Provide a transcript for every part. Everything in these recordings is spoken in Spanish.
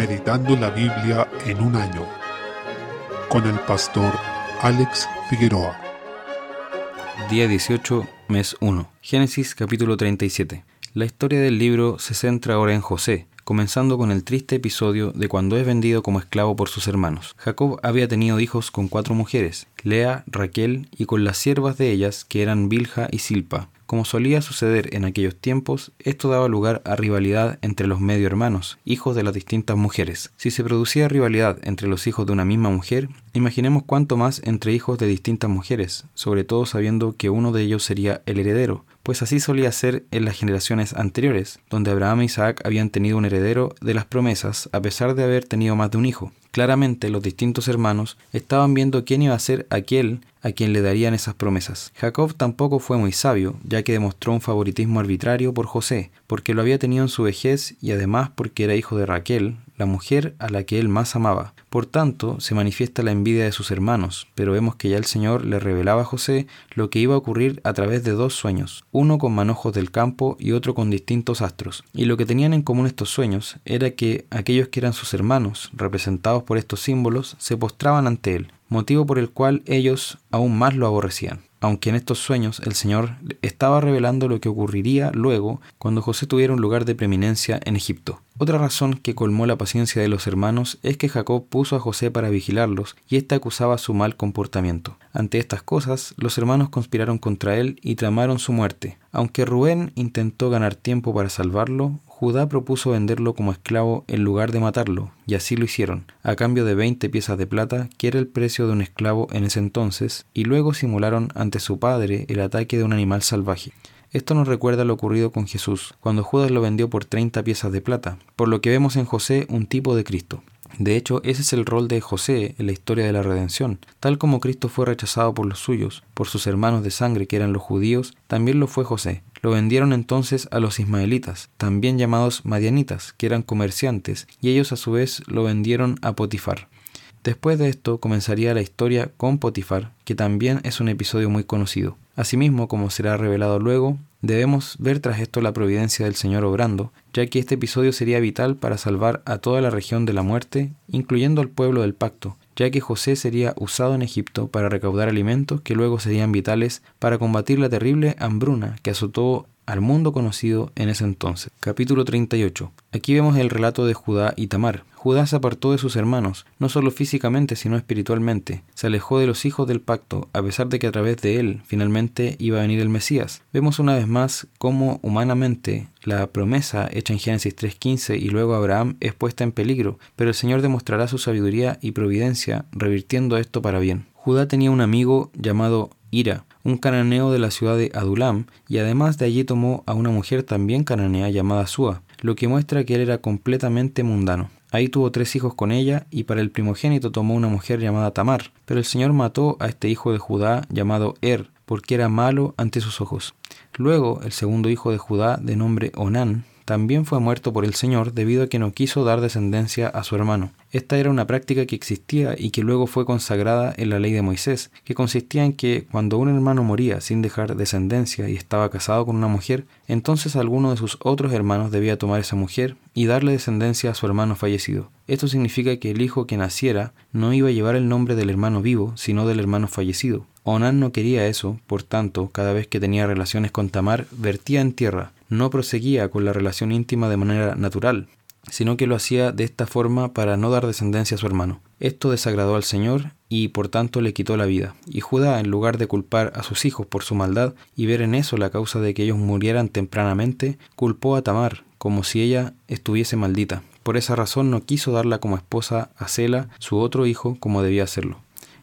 Meditando la Biblia en un año con el pastor Alex Figueroa. Día 18, mes 1. Génesis capítulo 37. La historia del libro se centra ahora en José, comenzando con el triste episodio de cuando es vendido como esclavo por sus hermanos. Jacob había tenido hijos con cuatro mujeres, Lea, Raquel y con las siervas de ellas que eran Bilja y Silpa. Como solía suceder en aquellos tiempos, esto daba lugar a rivalidad entre los medio hermanos, hijos de las distintas mujeres. Si se producía rivalidad entre los hijos de una misma mujer, imaginemos cuánto más entre hijos de distintas mujeres, sobre todo sabiendo que uno de ellos sería el heredero, pues así solía ser en las generaciones anteriores, donde Abraham e Isaac habían tenido un heredero de las promesas a pesar de haber tenido más de un hijo. Claramente los distintos hermanos estaban viendo quién iba a ser aquel a quien le darían esas promesas. Jacob tampoco fue muy sabio, ya que demostró un favoritismo arbitrario por José, porque lo había tenido en su vejez y además porque era hijo de Raquel, la mujer a la que él más amaba. Por tanto, se manifiesta la envidia de sus hermanos, pero vemos que ya el Señor le revelaba a José lo que iba a ocurrir a través de dos sueños, uno con manojos del campo y otro con distintos astros. Y lo que tenían en común estos sueños era que aquellos que eran sus hermanos, representados por estos símbolos, se postraban ante él, motivo por el cual ellos aún más lo aborrecían aunque en estos sueños el Señor estaba revelando lo que ocurriría luego cuando José tuviera un lugar de preeminencia en Egipto. Otra razón que colmó la paciencia de los hermanos es que Jacob puso a José para vigilarlos y éste acusaba su mal comportamiento. Ante estas cosas, los hermanos conspiraron contra él y tramaron su muerte. Aunque Rubén intentó ganar tiempo para salvarlo, Judá propuso venderlo como esclavo en lugar de matarlo, y así lo hicieron, a cambio de 20 piezas de plata, que era el precio de un esclavo en ese entonces, y luego simularon ante su padre el ataque de un animal salvaje. Esto nos recuerda lo ocurrido con Jesús, cuando Judas lo vendió por 30 piezas de plata, por lo que vemos en José un tipo de Cristo. De hecho, ese es el rol de José en la historia de la redención. Tal como Cristo fue rechazado por los suyos, por sus hermanos de sangre que eran los judíos, también lo fue José. Lo vendieron entonces a los ismaelitas, también llamados madianitas, que eran comerciantes, y ellos a su vez lo vendieron a Potifar. Después de esto comenzaría la historia con Potifar, que también es un episodio muy conocido. Asimismo, como será revelado luego, debemos ver tras esto la providencia del Señor obrando, ya que este episodio sería vital para salvar a toda la región de la muerte, incluyendo al pueblo del pacto, ya que José sería usado en Egipto para recaudar alimentos que luego serían vitales para combatir la terrible hambruna que azotó al mundo conocido en ese entonces. Capítulo 38. Aquí vemos el relato de Judá y Tamar. Judá se apartó de sus hermanos, no solo físicamente, sino espiritualmente. Se alejó de los hijos del pacto, a pesar de que a través de él finalmente iba a venir el Mesías. Vemos una vez más cómo humanamente la promesa hecha en Génesis 3.15 y luego Abraham es puesta en peligro, pero el Señor demostrará su sabiduría y providencia, revirtiendo esto para bien. Judá tenía un amigo llamado Ira, un cananeo de la ciudad de Adulam, y además de allí tomó a una mujer también cananea llamada Sua, lo que muestra que él era completamente mundano. Ahí tuvo tres hijos con ella, y para el primogénito tomó una mujer llamada Tamar, pero el Señor mató a este hijo de Judá llamado Er, porque era malo ante sus ojos. Luego, el segundo hijo de Judá, de nombre Onán, también fue muerto por el Señor debido a que no quiso dar descendencia a su hermano. Esta era una práctica que existía y que luego fue consagrada en la ley de Moisés, que consistía en que cuando un hermano moría sin dejar descendencia y estaba casado con una mujer, entonces alguno de sus otros hermanos debía tomar esa mujer y darle descendencia a su hermano fallecido. Esto significa que el hijo que naciera no iba a llevar el nombre del hermano vivo, sino del hermano fallecido. Onán no quería eso, por tanto, cada vez que tenía relaciones con Tamar, vertía en tierra, no proseguía con la relación íntima de manera natural, sino que lo hacía de esta forma para no dar descendencia a su hermano. Esto desagradó al Señor y por tanto le quitó la vida. Y Judá, en lugar de culpar a sus hijos por su maldad y ver en eso la causa de que ellos murieran tempranamente, culpó a Tamar como si ella estuviese maldita. Por esa razón no quiso darla como esposa a Sela, su otro hijo, como debía hacerlo.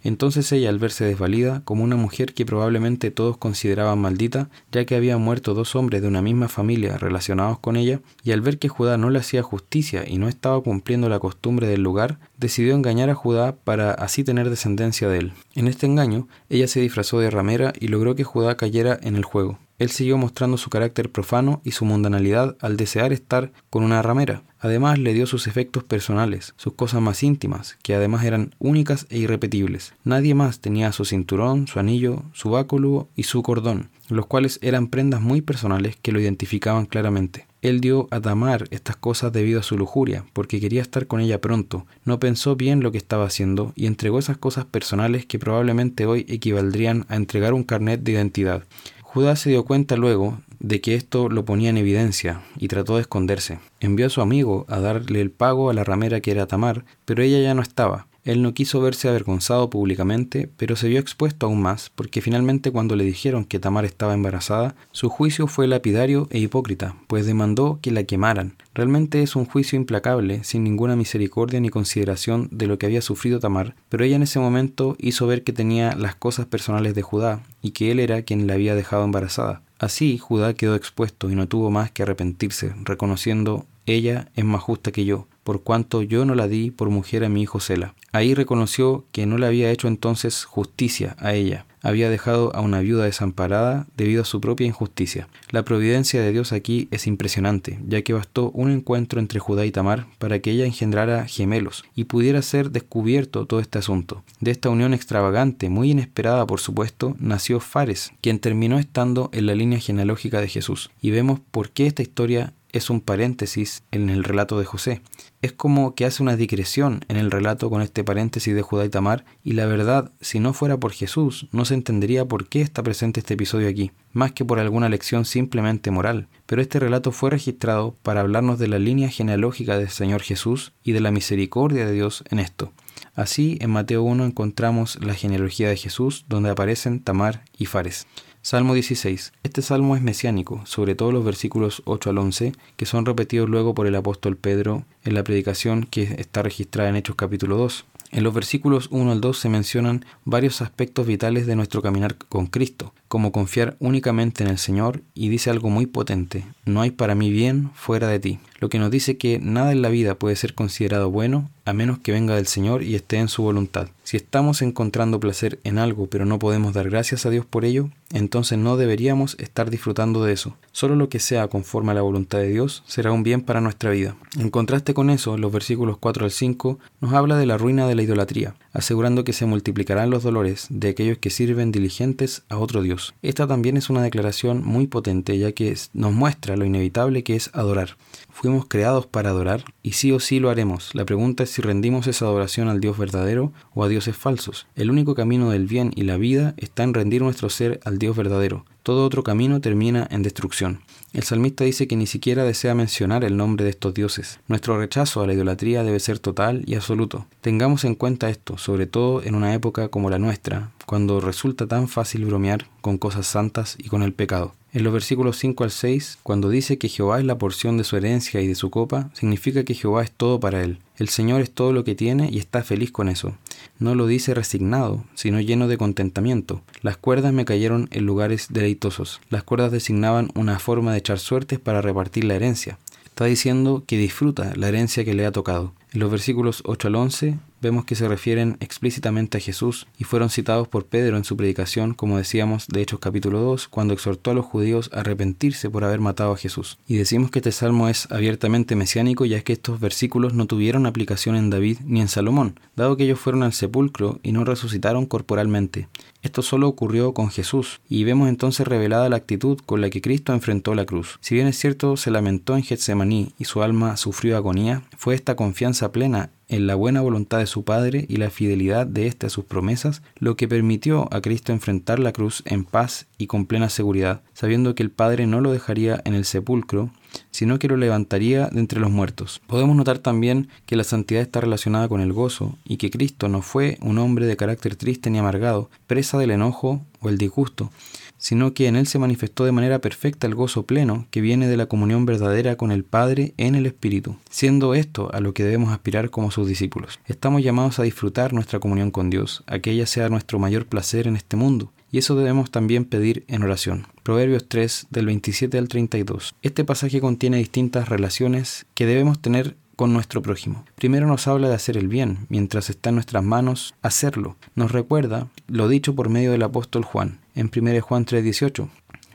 Entonces ella, al verse desvalida, como una mujer que probablemente todos consideraban maldita, ya que había muerto dos hombres de una misma familia relacionados con ella, y al ver que Judá no le hacía justicia y no estaba cumpliendo la costumbre del lugar, decidió engañar a Judá para así tener descendencia de él. En este engaño, ella se disfrazó de ramera y logró que Judá cayera en el juego. Él siguió mostrando su carácter profano y su mundanalidad al desear estar con una ramera. Además le dio sus efectos personales, sus cosas más íntimas, que además eran únicas e irrepetibles. Nadie más tenía su cinturón, su anillo, su báculo y su cordón, los cuales eran prendas muy personales que lo identificaban claramente. él dio a Tamar estas cosas debido a su lujuria, porque quería estar con ella pronto, no pensó bien lo que estaba haciendo y entregó esas cosas personales que probablemente hoy equivaldrían a entregar un carnet de identidad. Judá se dio cuenta luego de que esto lo ponía en evidencia y trató de esconderse. Envió a su amigo a darle el pago a la ramera que era Tamar, pero ella ya no estaba. Él no quiso verse avergonzado públicamente, pero se vio expuesto aún más, porque finalmente cuando le dijeron que Tamar estaba embarazada, su juicio fue lapidario e hipócrita, pues demandó que la quemaran. Realmente es un juicio implacable, sin ninguna misericordia ni consideración de lo que había sufrido Tamar, pero ella en ese momento hizo ver que tenía las cosas personales de Judá y que él era quien la había dejado embarazada. Así Judá quedó expuesto y no tuvo más que arrepentirse, reconociendo ella es más justa que yo, por cuanto yo no la di por mujer a mi hijo Sela. Ahí reconoció que no le había hecho entonces justicia a ella, había dejado a una viuda desamparada debido a su propia injusticia. La providencia de Dios aquí es impresionante, ya que bastó un encuentro entre Judá y Tamar para que ella engendrara gemelos y pudiera ser descubierto todo este asunto. De esta unión extravagante, muy inesperada por supuesto, nació Fares, quien terminó estando en la línea genealógica de Jesús. Y vemos por qué esta historia es un paréntesis en el relato de José. Es como que hace una digresión en el relato con este paréntesis de Judá y Tamar, y la verdad, si no fuera por Jesús, no se entendería por qué está presente este episodio aquí, más que por alguna lección simplemente moral. Pero este relato fue registrado para hablarnos de la línea genealógica del Señor Jesús y de la misericordia de Dios en esto. Así, en Mateo 1 encontramos la genealogía de Jesús, donde aparecen Tamar y Fares. Salmo 16. Este salmo es mesiánico, sobre todo los versículos 8 al 11, que son repetidos luego por el apóstol Pedro en la predicación que está registrada en Hechos capítulo 2. En los versículos 1 al 2 se mencionan varios aspectos vitales de nuestro caminar con Cristo, como confiar únicamente en el Señor, y dice algo muy potente, no hay para mí bien fuera de ti, lo que nos dice que nada en la vida puede ser considerado bueno a menos que venga del Señor y esté en su voluntad. Si estamos encontrando placer en algo pero no podemos dar gracias a Dios por ello, entonces no deberíamos estar disfrutando de eso. Solo lo que sea conforme a la voluntad de Dios será un bien para nuestra vida. En contraste con eso, los versículos 4 al 5 nos habla de la ruina de la idolatría, asegurando que se multiplicarán los dolores de aquellos que sirven diligentes a otro Dios. Esta también es una declaración muy potente ya que nos muestra lo inevitable que es adorar. Fuimos creados para adorar y sí o sí lo haremos. La pregunta es si rendimos esa adoración al Dios verdadero o a dioses falsos. El único camino del bien y la vida está en rendir nuestro ser al Dios verdadero. Todo otro camino termina en destrucción. El salmista dice que ni siquiera desea mencionar el nombre de estos dioses. Nuestro rechazo a la idolatría debe ser total y absoluto. Tengamos en cuenta esto, sobre todo en una época como la nuestra, cuando resulta tan fácil bromear con cosas santas y con el pecado. En los versículos 5 al 6, cuando dice que Jehová es la porción de su herencia y de su copa, significa que Jehová es todo para él. El Señor es todo lo que tiene y está feliz con eso. No lo dice resignado, sino lleno de contentamiento. Las cuerdas me cayeron en lugares deleitosos. Las cuerdas designaban una forma de echar suertes para repartir la herencia. Está diciendo que disfruta la herencia que le ha tocado. En los versículos 8 al 11 vemos que se refieren explícitamente a Jesús y fueron citados por Pedro en su predicación, como decíamos de Hechos capítulo 2, cuando exhortó a los judíos a arrepentirse por haber matado a Jesús. Y decimos que este salmo es abiertamente mesiánico ya que estos versículos no tuvieron aplicación en David ni en Salomón, dado que ellos fueron al sepulcro y no resucitaron corporalmente. Esto solo ocurrió con Jesús, y vemos entonces revelada la actitud con la que Cristo enfrentó la cruz. Si bien es cierto, se lamentó en Getsemaní y su alma sufrió agonía, fue esta confianza plena en la buena voluntad de su Padre y la fidelidad de éste a sus promesas, lo que permitió a Cristo enfrentar la cruz en paz y con plena seguridad, sabiendo que el Padre no lo dejaría en el sepulcro, sino que lo levantaría de entre los muertos. Podemos notar también que la santidad está relacionada con el gozo, y que Cristo no fue un hombre de carácter triste ni amargado, presa del enojo o el disgusto, sino que en él se manifestó de manera perfecta el gozo pleno que viene de la comunión verdadera con el Padre en el Espíritu, siendo esto a lo que debemos aspirar como discípulos. Estamos llamados a disfrutar nuestra comunión con Dios, a que ella sea nuestro mayor placer en este mundo, y eso debemos también pedir en oración. Proverbios 3 del 27 al 32. Este pasaje contiene distintas relaciones que debemos tener con nuestro prójimo. Primero nos habla de hacer el bien, mientras está en nuestras manos hacerlo. Nos recuerda lo dicho por medio del apóstol Juan en 1 Juan 3:18.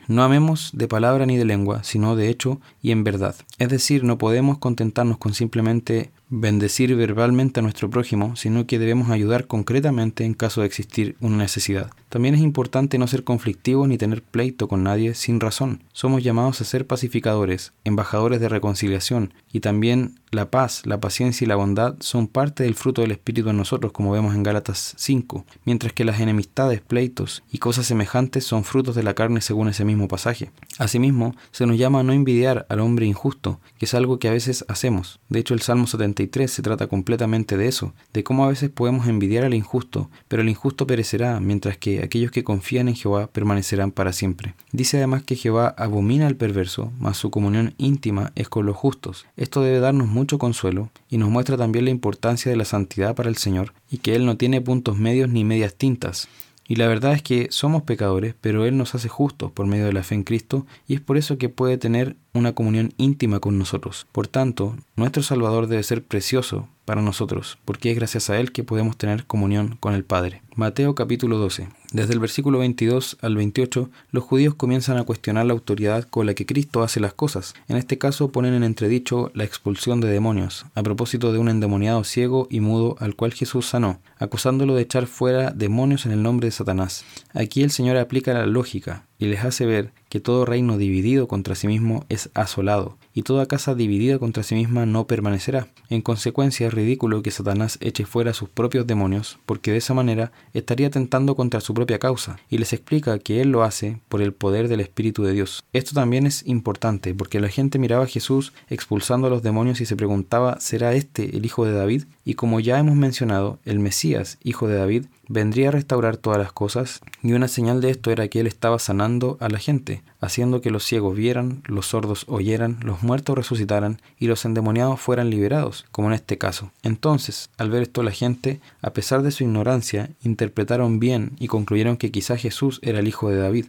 No amemos de palabra ni de lengua, sino de hecho y en verdad. Es decir, no podemos contentarnos con simplemente bendecir verbalmente a nuestro prójimo, sino que debemos ayudar concretamente en caso de existir una necesidad. También es importante no ser conflictivos ni tener pleito con nadie sin razón. Somos llamados a ser pacificadores, embajadores de reconciliación, y también la paz, la paciencia y la bondad son parte del fruto del Espíritu en nosotros, como vemos en Gálatas 5, mientras que las enemistades, pleitos y cosas semejantes son frutos de la carne según ese mismo pasaje. Asimismo, se nos llama a no envidiar al hombre injusto, que es algo que a veces hacemos. De hecho, el Salmo 73 se trata completamente de eso, de cómo a veces podemos envidiar al injusto, pero el injusto perecerá, mientras que aquellos que confían en Jehová permanecerán para siempre. Dice además que Jehová abomina al perverso, mas su comunión íntima es con los justos. Esto debe darnos mucho consuelo y nos muestra también la importancia de la santidad para el Señor y que Él no tiene puntos medios ni medias tintas. Y la verdad es que somos pecadores, pero Él nos hace justos por medio de la fe en Cristo y es por eso que puede tener una comunión íntima con nosotros. Por tanto, nuestro Salvador debe ser precioso para nosotros, porque es gracias a Él que podemos tener comunión con el Padre. Mateo capítulo 12. Desde el versículo 22 al 28, los judíos comienzan a cuestionar la autoridad con la que Cristo hace las cosas. En este caso ponen en entredicho la expulsión de demonios, a propósito de un endemoniado ciego y mudo al cual Jesús sanó, acusándolo de echar fuera demonios en el nombre de Satanás. Aquí el Señor aplica la lógica y les hace ver que todo reino dividido contra sí mismo es asolado, y toda casa dividida contra sí misma no permanecerá. En consecuencia es ridículo que Satanás eche fuera sus propios demonios, porque de esa manera estaría tentando contra su propia causa, y les explica que él lo hace por el poder del Espíritu de Dios. Esto también es importante, porque la gente miraba a Jesús expulsando a los demonios y se preguntaba, ¿será este el Hijo de David? Y como ya hemos mencionado, el Mesías, Hijo de David, vendría a restaurar todas las cosas, y una señal de esto era que él estaba sanando a la gente, haciendo que los ciegos vieran, los sordos oyeran, los muertos resucitaran y los endemoniados fueran liberados, como en este caso. Entonces, al ver esto la gente, a pesar de su ignorancia, interpretaron bien y concluyeron que quizá Jesús era el hijo de David.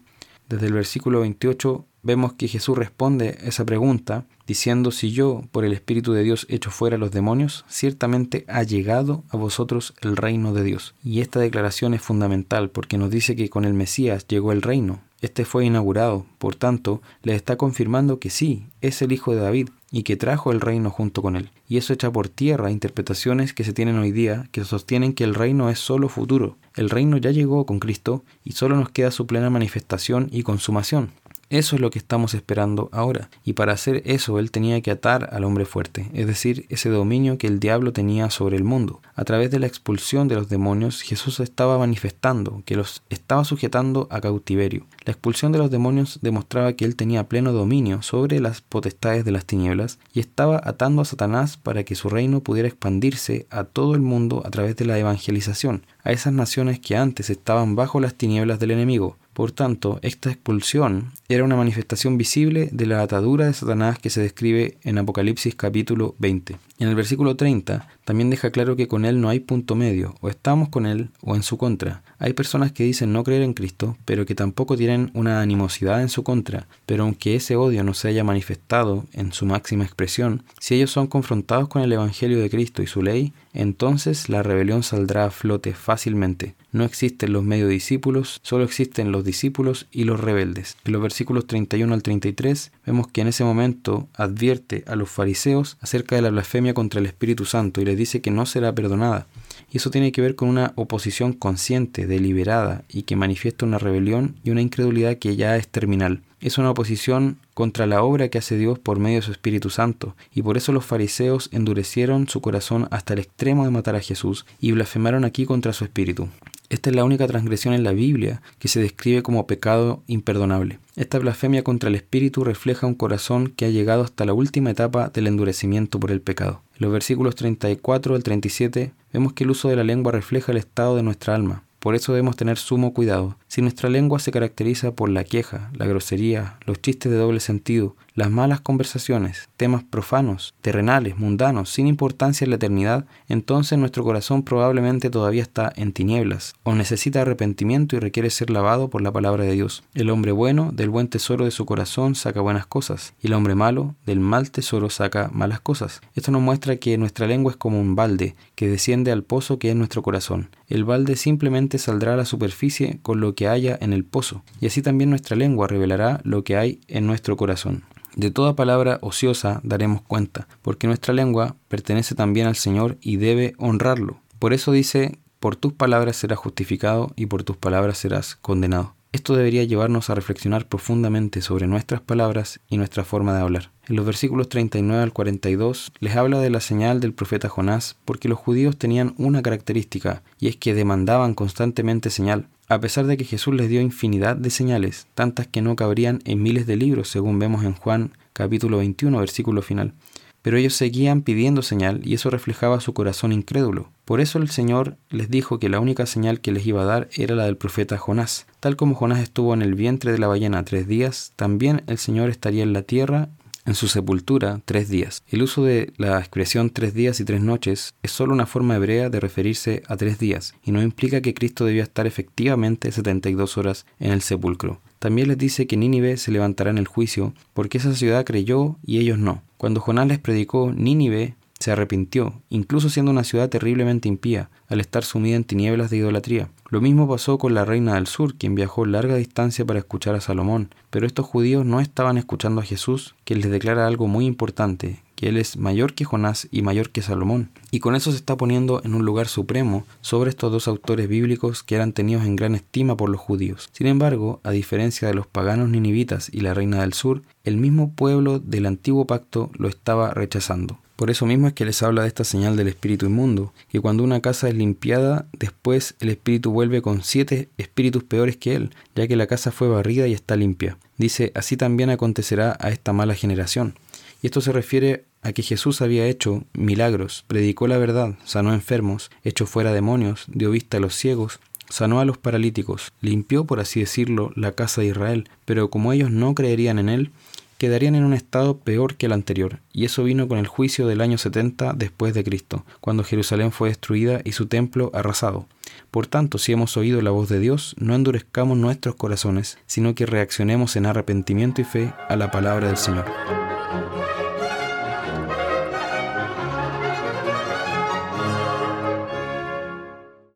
Desde el versículo 28 vemos que Jesús responde esa pregunta diciendo, si yo por el Espíritu de Dios echo fuera los demonios, ciertamente ha llegado a vosotros el reino de Dios. Y esta declaración es fundamental porque nos dice que con el Mesías llegó el reino. Este fue inaugurado, por tanto, le está confirmando que sí, es el Hijo de David y que trajo el reino junto con él. Y eso echa por tierra interpretaciones que se tienen hoy día que sostienen que el reino es solo futuro. El reino ya llegó con Cristo y solo nos queda su plena manifestación y consumación. Eso es lo que estamos esperando ahora. Y para hacer eso él tenía que atar al hombre fuerte, es decir, ese dominio que el diablo tenía sobre el mundo. A través de la expulsión de los demonios, Jesús estaba manifestando que los estaba sujetando a cautiverio. La expulsión de los demonios demostraba que él tenía pleno dominio sobre las potestades de las tinieblas y estaba atando a Satanás para que su reino pudiera expandirse a todo el mundo a través de la evangelización, a esas naciones que antes estaban bajo las tinieblas del enemigo. Por tanto, esta expulsión era una manifestación visible de la atadura de Satanás que se describe en Apocalipsis capítulo 20. En el versículo 30 también deja claro que con Él no hay punto medio, o estamos con Él o en su contra. Hay personas que dicen no creer en Cristo, pero que tampoco tienen una animosidad en su contra, pero aunque ese odio no se haya manifestado en su máxima expresión, si ellos son confrontados con el Evangelio de Cristo y su ley, entonces la rebelión saldrá a flote fácilmente. No existen los medio discípulos, solo existen los discípulos y los rebeldes. En los versículos 31 al 33 vemos que en ese momento advierte a los fariseos acerca de la blasfemia contra el Espíritu Santo y dice que no será perdonada. Y eso tiene que ver con una oposición consciente, deliberada y que manifiesta una rebelión y una incredulidad que ya es terminal. Es una oposición contra la obra que hace Dios por medio de su Espíritu Santo, y por eso los fariseos endurecieron su corazón hasta el extremo de matar a Jesús y blasfemaron aquí contra su Espíritu. Esta es la única transgresión en la Biblia que se describe como pecado imperdonable. Esta blasfemia contra el Espíritu refleja un corazón que ha llegado hasta la última etapa del endurecimiento por el pecado. En los versículos 34 al 37 vemos que el uso de la lengua refleja el estado de nuestra alma. Por eso debemos tener sumo cuidado. Si nuestra lengua se caracteriza por la queja, la grosería, los chistes de doble sentido, las malas conversaciones, temas profanos, terrenales, mundanos, sin importancia en la eternidad, entonces nuestro corazón probablemente todavía está en tinieblas, o necesita arrepentimiento y requiere ser lavado por la palabra de Dios. El hombre bueno del buen tesoro de su corazón saca buenas cosas, y el hombre malo del mal tesoro saca malas cosas. Esto nos muestra que nuestra lengua es como un balde que desciende al pozo que es nuestro corazón. El balde simplemente saldrá a la superficie con lo que haya en el pozo, y así también nuestra lengua revelará lo que hay en nuestro corazón. De toda palabra ociosa daremos cuenta, porque nuestra lengua pertenece también al Señor y debe honrarlo. Por eso dice, por tus palabras serás justificado y por tus palabras serás condenado. Esto debería llevarnos a reflexionar profundamente sobre nuestras palabras y nuestra forma de hablar. En los versículos 39 al 42 les habla de la señal del profeta Jonás porque los judíos tenían una característica y es que demandaban constantemente señal, a pesar de que Jesús les dio infinidad de señales, tantas que no cabrían en miles de libros según vemos en Juan capítulo 21 versículo final. Pero ellos seguían pidiendo señal y eso reflejaba su corazón incrédulo. Por eso el Señor les dijo que la única señal que les iba a dar era la del profeta Jonás. Tal como Jonás estuvo en el vientre de la ballena tres días, también el Señor estaría en la tierra en su sepultura tres días. El uso de la expresión tres días y tres noches es solo una forma hebrea de referirse a tres días y no implica que Cristo debía estar efectivamente 72 horas en el sepulcro. También les dice que Nínive se levantará en el juicio porque esa ciudad creyó y ellos no. Cuando Jonás les predicó, Nínive se arrepintió, incluso siendo una ciudad terriblemente impía, al estar sumida en tinieblas de idolatría. Lo mismo pasó con la reina del sur, quien viajó larga distancia para escuchar a Salomón, pero estos judíos no estaban escuchando a Jesús, que les declara algo muy importante, que él es mayor que Jonás y mayor que Salomón. Y con eso se está poniendo en un lugar supremo sobre estos dos autores bíblicos que eran tenidos en gran estima por los judíos. Sin embargo, a diferencia de los paganos ninivitas y la reina del sur, el mismo pueblo del antiguo pacto lo estaba rechazando. Por eso mismo es que les habla de esta señal del espíritu inmundo, que cuando una casa es limpiada, después el espíritu vuelve con siete espíritus peores que él, ya que la casa fue barrida y está limpia. Dice, así también acontecerá a esta mala generación. Y esto se refiere a que Jesús había hecho milagros, predicó la verdad, sanó enfermos, echó fuera demonios, dio vista a los ciegos, sanó a los paralíticos, limpió, por así decirlo, la casa de Israel, pero como ellos no creerían en él, quedarían en un estado peor que el anterior, y eso vino con el juicio del año 70 después de Cristo, cuando Jerusalén fue destruida y su templo arrasado. Por tanto, si hemos oído la voz de Dios, no endurezcamos nuestros corazones, sino que reaccionemos en arrepentimiento y fe a la palabra del Señor.